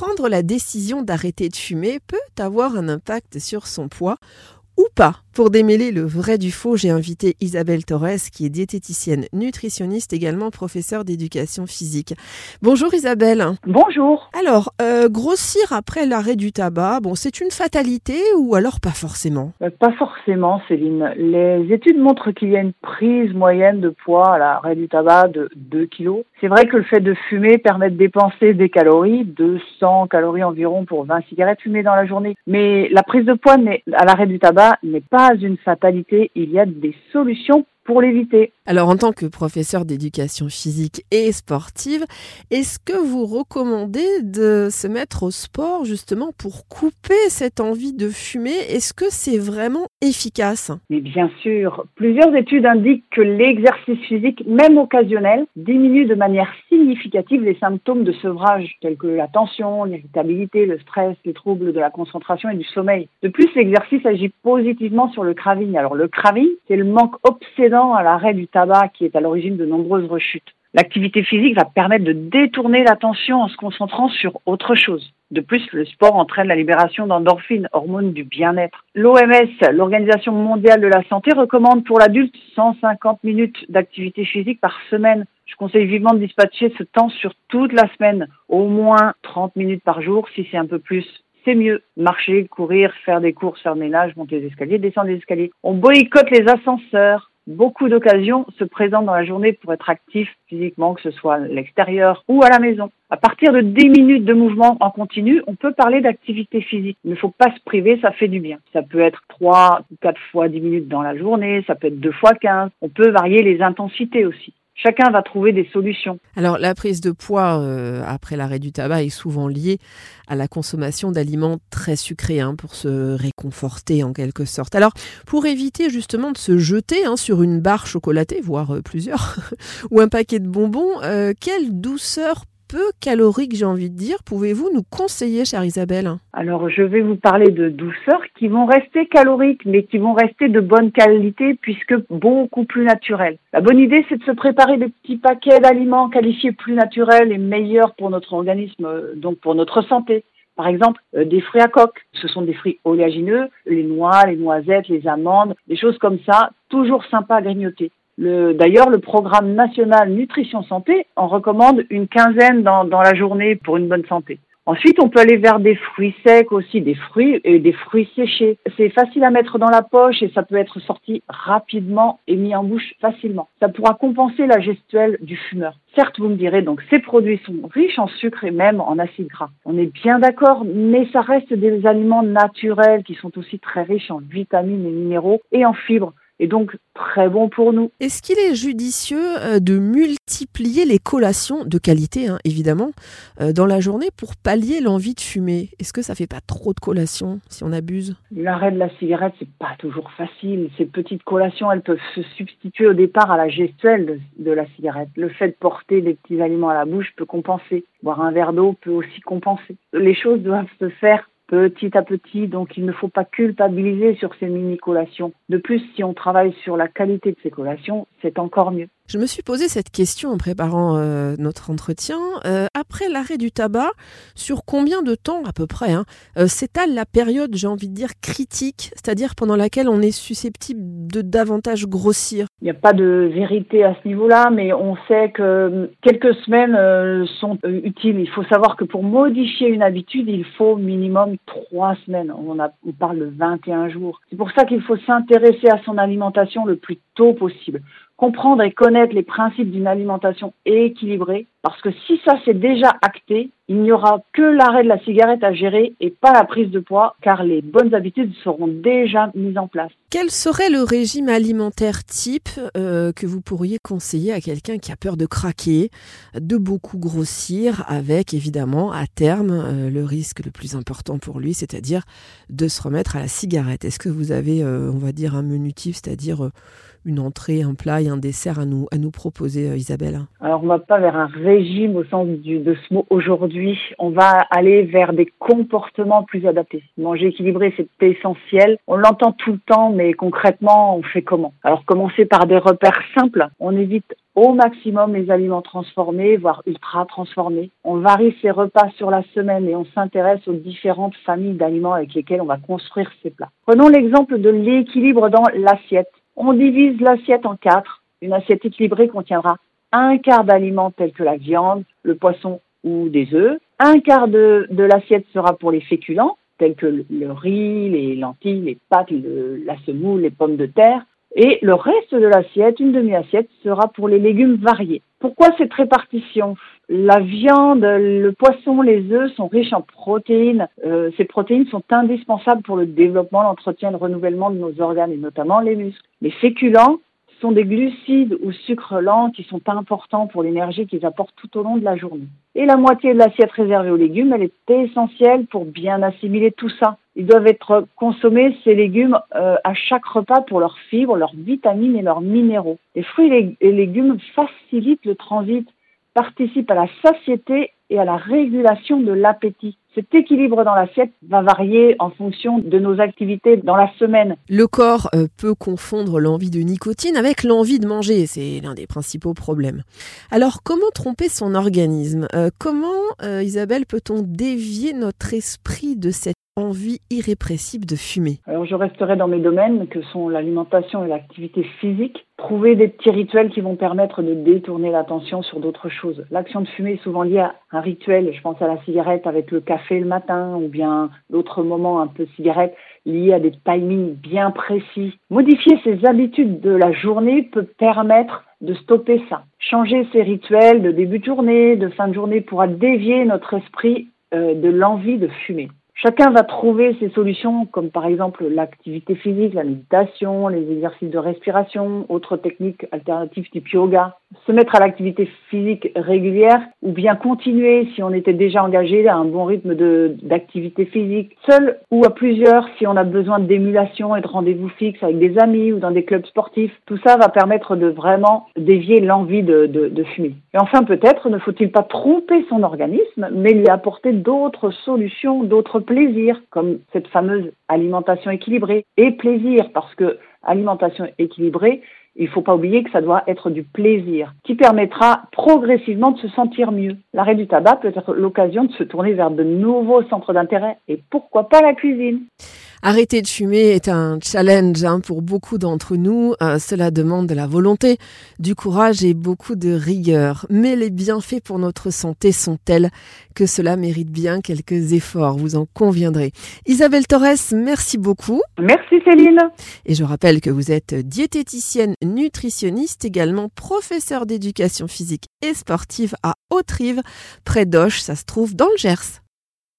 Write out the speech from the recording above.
prendre la décision d'arrêter de fumer peut avoir un impact sur son poids ou pas. Pour démêler le vrai du faux, j'ai invité Isabelle Torres, qui est diététicienne, nutritionniste, également professeure d'éducation physique. Bonjour Isabelle. Bonjour. Alors, euh, grossir après l'arrêt du tabac, bon, c'est une fatalité ou alors pas forcément? Euh, Pas forcément, Céline. Les études montrent qu'il y a une prise moyenne de poids à l'arrêt du tabac de 2 kg. C'est vrai que le fait de fumer permet de dépenser des calories, 200 calories environ pour 20 cigarettes fumées dans la journée. Mais la prise de poids à l'arrêt du tabac n'est pas une fatalité, il y a des solutions pour l'éviter. Alors en tant que professeur d'éducation physique et sportive, est-ce que vous recommandez de se mettre au sport justement pour couper cette envie de fumer? Est-ce que c'est vraiment efficace? Mais bien sûr, plusieurs études indiquent que l'exercice physique, même occasionnel, diminue de manière significative les symptômes de sevrage tels que la tension, l'irritabilité, le stress, les troubles de la concentration et du sommeil. De plus, l'exercice agit positivement sur le craving. Alors le craving, c'est le manque obsédant à l'arrêt du tabac qui est à l'origine de nombreuses rechutes. L'activité physique va permettre de détourner l'attention en se concentrant sur autre chose. De plus, le sport entraîne la libération d'endorphines, hormones du bien-être. L'OMS, l'Organisation mondiale de la santé, recommande pour l'adulte 150 minutes d'activité physique par semaine. Je conseille vivement de dispatcher ce temps sur toute la semaine, au moins 30 minutes par jour si c'est un peu plus c'est mieux. Marcher, courir, faire des courses, faire le ménage, monter les escaliers, descendre les escaliers. On boycotte les ascenseurs beaucoup d'occasions se présentent dans la journée pour être actif physiquement, que ce soit à l'extérieur ou à la maison. À partir de 10 minutes de mouvement en continu, on peut parler d'activité physique. Il ne faut pas se priver, ça fait du bien. Ça peut être 3 ou 4 fois 10 minutes dans la journée, ça peut être 2 fois 15. On peut varier les intensités aussi chacun va trouver des solutions. Alors la prise de poids euh, après l'arrêt du tabac est souvent liée à la consommation d'aliments très sucrés hein, pour se réconforter en quelque sorte. Alors pour éviter justement de se jeter hein, sur une barre chocolatée, voire euh, plusieurs, ou un paquet de bonbons, euh, quelle douceur peu calorique, j'ai envie de dire, pouvez-vous nous conseiller, chère Isabelle? Alors, je vais vous parler de douceurs qui vont rester caloriques, mais qui vont rester de bonne qualité puisque beaucoup plus naturels. La bonne idée, c'est de se préparer des petits paquets d'aliments qualifiés plus naturels et meilleurs pour notre organisme, euh, donc pour notre santé. Par exemple, euh, des fruits à coque. Ce sont des fruits oléagineux, les noix, les noisettes, les amandes, des choses comme ça, toujours sympas à grignoter. D'ailleurs, le programme national nutrition santé en recommande une quinzaine dans, la journée pour une bonne santé. Ensuite, on peut aller vers des fruits secs aussi, des fruits et des fruits séchés. C'est facile à mettre dans la poche et ça peut être sorti rapidement et mis en bouche facilement. Ça pourra compenser la gestuelle du fumeur. Certes, vous me direz, donc ces produits sont riches en sucre et même en acides gras. On est bien d'accord, mais ça reste des aliments naturels qui sont aussi très riches en vitamines et minéraux et en fibres et donc très bon pour nous. Est-ce qu'il est judicieux euh, de multiplier les collations de qualité, hein, évidemment, euh, dans la journée pour pallier l'envie de fumer? Est-ce que ça fait pas trop de collations si on abuse? L'arrêt de la cigarette, c'est pas toujours facile. Ces petites collations, elles peuvent se substituer au départ à la gestuelle de la cigarette. Le fait de porter des petits aliments à la bouche peut compenser. Boire un verre d'eau peut aussi compenser. Les choses doivent se faire petit à petit, donc il ne faut pas culpabiliser sur ces mini-collations. De plus, si on travaille sur la qualité de ces collations, c'est encore mieux. Je me suis posé cette question en préparant euh, notre entretien. Euh, après l'arrêt du tabac, sur combien de temps à peu près hein, euh, s'étale la période, j'ai envie de dire, critique, c'est-à-dire pendant laquelle on est susceptible de davantage grossir? Il n'y a pas de vérité à ce niveau-là, mais on sait que quelques semaines sont utiles. Il faut savoir que pour modifier une habitude, il faut minimum trois semaines. On, a, on parle de 21 jours. C'est pour ça qu'il faut s'intéresser à son alimentation le plus tôt possible comprendre et connaître les principes d'une alimentation équilibrée, parce que si ça c'est déjà acté, il n'y aura que l'arrêt de la cigarette à gérer et pas la prise de poids, car les bonnes habitudes seront déjà mises en place. Quel serait le régime alimentaire type euh, que vous pourriez conseiller à quelqu'un qui a peur de craquer, de beaucoup grossir, avec évidemment à terme euh, le risque le plus important pour lui, c'est-à-dire de se remettre à la cigarette? Est-ce que vous avez, euh, on va dire, un menu type, c'est-à-dire une entrée, un plat et un dessert à nous, à nous proposer, Isabelle? Alors, on va pas vers un régime au sens de ce mot aujourd'hui. On va aller vers des comportements plus adaptés. Manger équilibré, c'est essentiel. On l'entend tout le temps, mais concrètement, on fait comment? Alors, commencer par des repères simples. On évite au maximum les aliments transformés, voire ultra transformés. On varie ses repas sur la semaine et on s'intéresse aux différentes familles d'aliments avec lesquels on va construire ces plats. Prenons l'exemple de l'équilibre dans l'assiette. On divise l'assiette en quatre. Une assiette équilibrée contiendra un quart d'aliments tels que la viande, le poisson ou des œufs. Un quart de, l'assiette sera pour les féculents, tels que le, riz, les lentilles, les pâtes, la semoule, les pommes de terre. Et le reste de l'assiette, une demi-assiette, sera pour les légumes variés. Pourquoi cette répartition? La viande, le poisson, les œufs sont riches en protéines. Euh, ces protéines sont indispensables pour le développement, l'entretien et le renouvellement de nos organes et notamment les muscles. Les féculents sont des glucides ou sucres lents qui sont importants pour l'énergie qu'ils apportent tout au long de la journée. Et la moitié de l'assiette réservée aux légumes, elle est essentielle pour bien assimiler tout ça. Ils doivent être consommés, ces légumes, euh, à chaque repas pour leurs fibres, leurs vitamines et leurs minéraux. Les fruits et légumes facilitent le transit, participent à la satiété et à la régulation de l'appétit. Cet équilibre dans l'assiette va varier en fonction de nos activités dans la semaine. Le corps euh, peut confondre l'envie de nicotine avec l'envie de manger, c'est l'un des principaux problèmes. Alors comment tromper son organisme? Euh, Comment, euh, Isabelle, peut-on dévier notre esprit de cette envie irrépressible de fumer? Alors je resterai dans mes domaines que sont l'alimentation et l'activité physique. Trouver des petits rituels qui vont permettre de détourner l'attention sur d'autres choses. L'action de fumer est souvent liée à un rituel. Je pense à la cigarette avec le café le matin ou bien d'autres moments un peu cigarette liés à des timings bien précis. Modifier ses habitudes de la journée peut permettre de stopper ça. Changer ses rituels de début de journée, de fin de journée pourra dévier notre esprit euh, de l'envie de fumer. Chacun va trouver ses solutions, comme par exemple l'activité physique, la méditation, les exercices de respiration, autres techniques alternatives type yoga. Se mettre à l'activité physique régulière ou bien continuer si on était déjà engagé à un bon rythme d'activité physique, seul ou à plusieurs si on a besoin d'émulation et de rendez-vous fixes avec des amis ou dans des clubs sportifs. Tout ça va permettre de vraiment dévier l'envie de, de, de fumer. Et enfin, peut-être ne faut-il pas tromper son organisme, mais lui apporter d'autres solutions, d'autres plaisir, comme cette fameuse alimentation équilibrée, et plaisir, parce que alimentation équilibrée, il ne faut pas oublier que ça doit être du plaisir, qui permettra progressivement de se sentir mieux. L'arrêt du tabac peut être l'occasion de se tourner vers de nouveaux centres d'intérêt, et pourquoi pas la cuisine. Arrêter de fumer est un challenge hein, pour beaucoup d'entre nous. Euh, cela demande de la volonté, du courage et beaucoup de rigueur. Mais les bienfaits pour notre santé sont tels que cela mérite bien quelques efforts, vous en conviendrez. Isabelle Torres, merci beaucoup. Merci Céline. Et je rappelle que vous êtes diététicienne nutritionniste, également professeure d'éducation physique et sportive à Haute-Rive, près d'Auch, ça se trouve dans le Gers.